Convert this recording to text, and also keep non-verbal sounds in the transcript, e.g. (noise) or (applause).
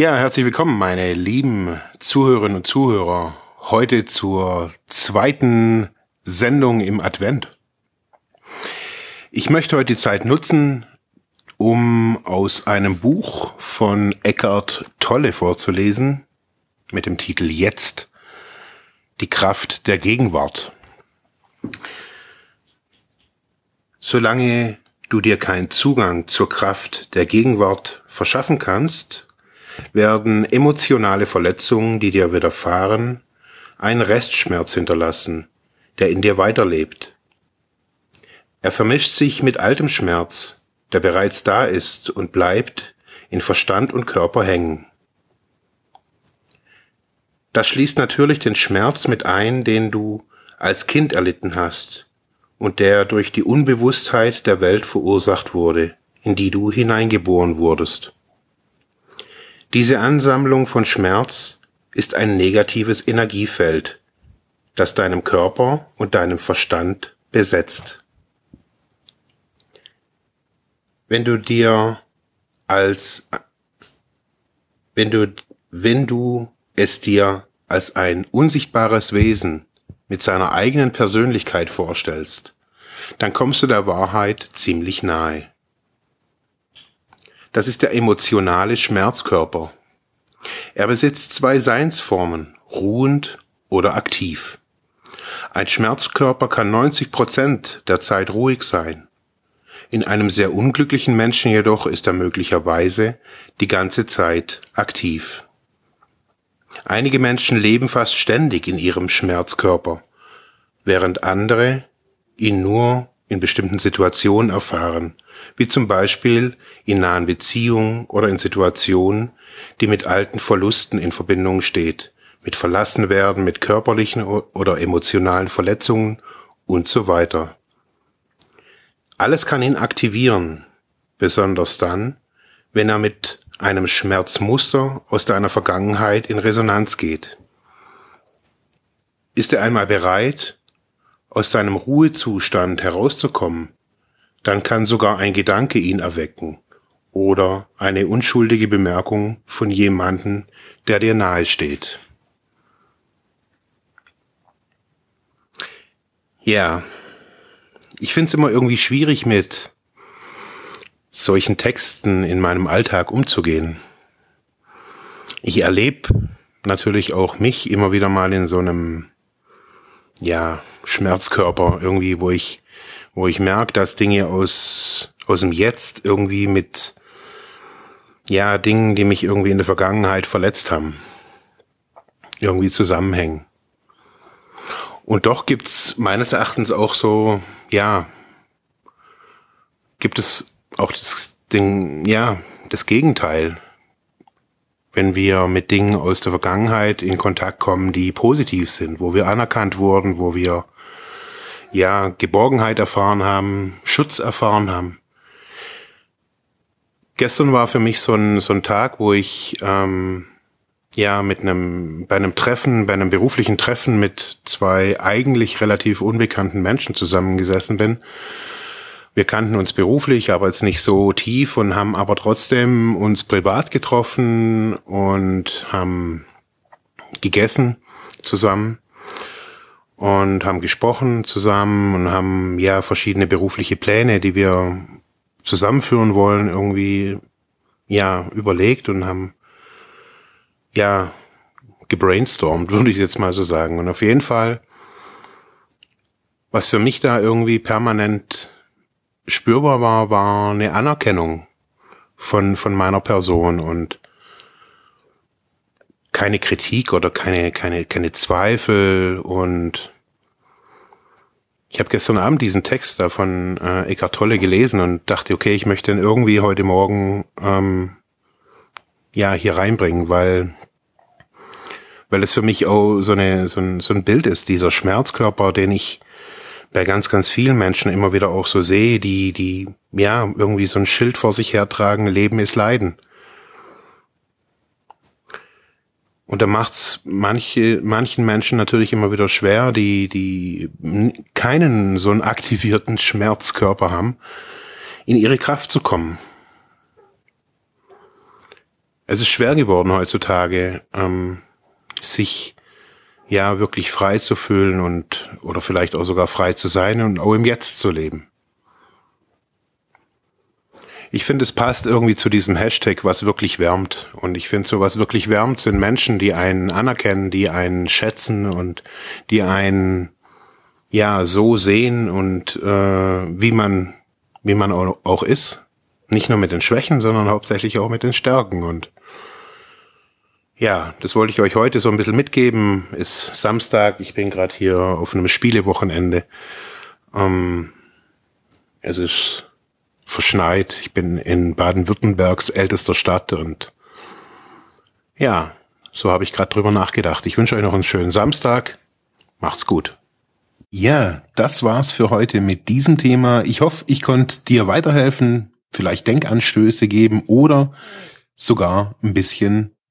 Ja, herzlich willkommen, meine lieben Zuhörerinnen und Zuhörer, heute zur zweiten Sendung im Advent. Ich möchte heute die Zeit nutzen, um aus einem Buch von Eckhart Tolle vorzulesen, mit dem Titel Jetzt, die Kraft der Gegenwart. Solange du dir keinen Zugang zur Kraft der Gegenwart verschaffen kannst, werden emotionale Verletzungen, die dir widerfahren, einen Restschmerz hinterlassen, der in dir weiterlebt. Er vermischt sich mit altem Schmerz, der bereits da ist und bleibt in Verstand und Körper hängen. Das schließt natürlich den Schmerz mit ein, den du als Kind erlitten hast und der durch die Unbewusstheit der Welt verursacht wurde, in die du hineingeboren wurdest. Diese Ansammlung von Schmerz ist ein negatives Energiefeld, das deinem Körper und deinem Verstand besetzt. Wenn du dir als, wenn du, wenn du es dir als ein unsichtbares Wesen mit seiner eigenen Persönlichkeit vorstellst, dann kommst du der Wahrheit ziemlich nahe. Das ist der emotionale Schmerzkörper. Er besitzt zwei Seinsformen, ruhend oder aktiv. Ein Schmerzkörper kann 90 Prozent der Zeit ruhig sein. In einem sehr unglücklichen Menschen jedoch ist er möglicherweise die ganze Zeit aktiv. Einige Menschen leben fast ständig in ihrem Schmerzkörper, während andere ihn nur in bestimmten Situationen erfahren, wie zum Beispiel in nahen Beziehungen oder in Situationen, die mit alten Verlusten in Verbindung steht, mit Verlassenwerden, mit körperlichen oder emotionalen Verletzungen und so weiter. Alles kann ihn aktivieren, besonders dann, wenn er mit einem Schmerzmuster aus deiner Vergangenheit in Resonanz geht. Ist er einmal bereit, aus seinem Ruhezustand herauszukommen, dann kann sogar ein Gedanke ihn erwecken oder eine unschuldige Bemerkung von jemanden, der dir nahe steht. Ja, ich finde es immer irgendwie schwierig mit solchen Texten in meinem Alltag umzugehen. Ich erlebe natürlich auch mich immer wieder mal in so einem ja Schmerzkörper irgendwie, wo ich wo ich merke, dass Dinge aus, aus dem Jetzt irgendwie mit, ja, Dingen, die mich irgendwie in der Vergangenheit verletzt haben, irgendwie zusammenhängen. Und doch gibt's meines Erachtens auch so, ja, gibt es auch das Ding, ja, das Gegenteil. Wenn wir mit Dingen aus der Vergangenheit in Kontakt kommen, die positiv sind, wo wir anerkannt wurden, wo wir ja, Geborgenheit erfahren haben, Schutz erfahren haben. Gestern war für mich so ein, so ein Tag, wo ich ähm, ja mit einem bei einem Treffen, bei einem beruflichen Treffen mit zwei eigentlich relativ unbekannten Menschen zusammengesessen bin. Wir kannten uns beruflich, aber jetzt nicht so tief und haben aber trotzdem uns privat getroffen und haben gegessen zusammen und haben gesprochen zusammen und haben ja verschiedene berufliche Pläne, die wir zusammenführen wollen, irgendwie ja überlegt und haben ja gebrainstormt, (laughs) würde ich jetzt mal so sagen. Und auf jeden Fall, was für mich da irgendwie permanent spürbar war, war eine Anerkennung von, von meiner Person und keine Kritik oder keine, keine, keine Zweifel und ich habe gestern Abend diesen Text da von äh, Eckhart Tolle gelesen und dachte, okay, ich möchte ihn irgendwie heute Morgen ähm, ja hier reinbringen, weil weil es für mich auch so, eine, so, ein, so ein Bild ist, dieser Schmerzkörper, den ich bei ganz, ganz vielen Menschen immer wieder auch so sehe, die, die, ja, irgendwie so ein Schild vor sich hertragen, Leben ist Leiden. Und da macht's manche, manchen Menschen natürlich immer wieder schwer, die, die keinen so einen aktivierten Schmerzkörper haben, in ihre Kraft zu kommen. Es ist schwer geworden heutzutage, ähm, sich ja wirklich frei zu fühlen und oder vielleicht auch sogar frei zu sein und auch im Jetzt zu leben. Ich finde, es passt irgendwie zu diesem Hashtag, was wirklich wärmt. Und ich finde, so was wirklich wärmt sind Menschen, die einen anerkennen, die einen schätzen und die einen ja so sehen und äh, wie man wie man auch ist. Nicht nur mit den Schwächen, sondern hauptsächlich auch mit den Stärken. Und ja, das wollte ich euch heute so ein bisschen mitgeben. Ist Samstag, ich bin gerade hier auf einem Spielewochenende. Ähm, es ist verschneit. Ich bin in Baden-Württembergs ältester Stadt und ja, so habe ich gerade drüber nachgedacht. Ich wünsche euch noch einen schönen Samstag. Macht's gut. Ja, das war's für heute mit diesem Thema. Ich hoffe, ich konnte dir weiterhelfen, vielleicht Denkanstöße geben oder sogar ein bisschen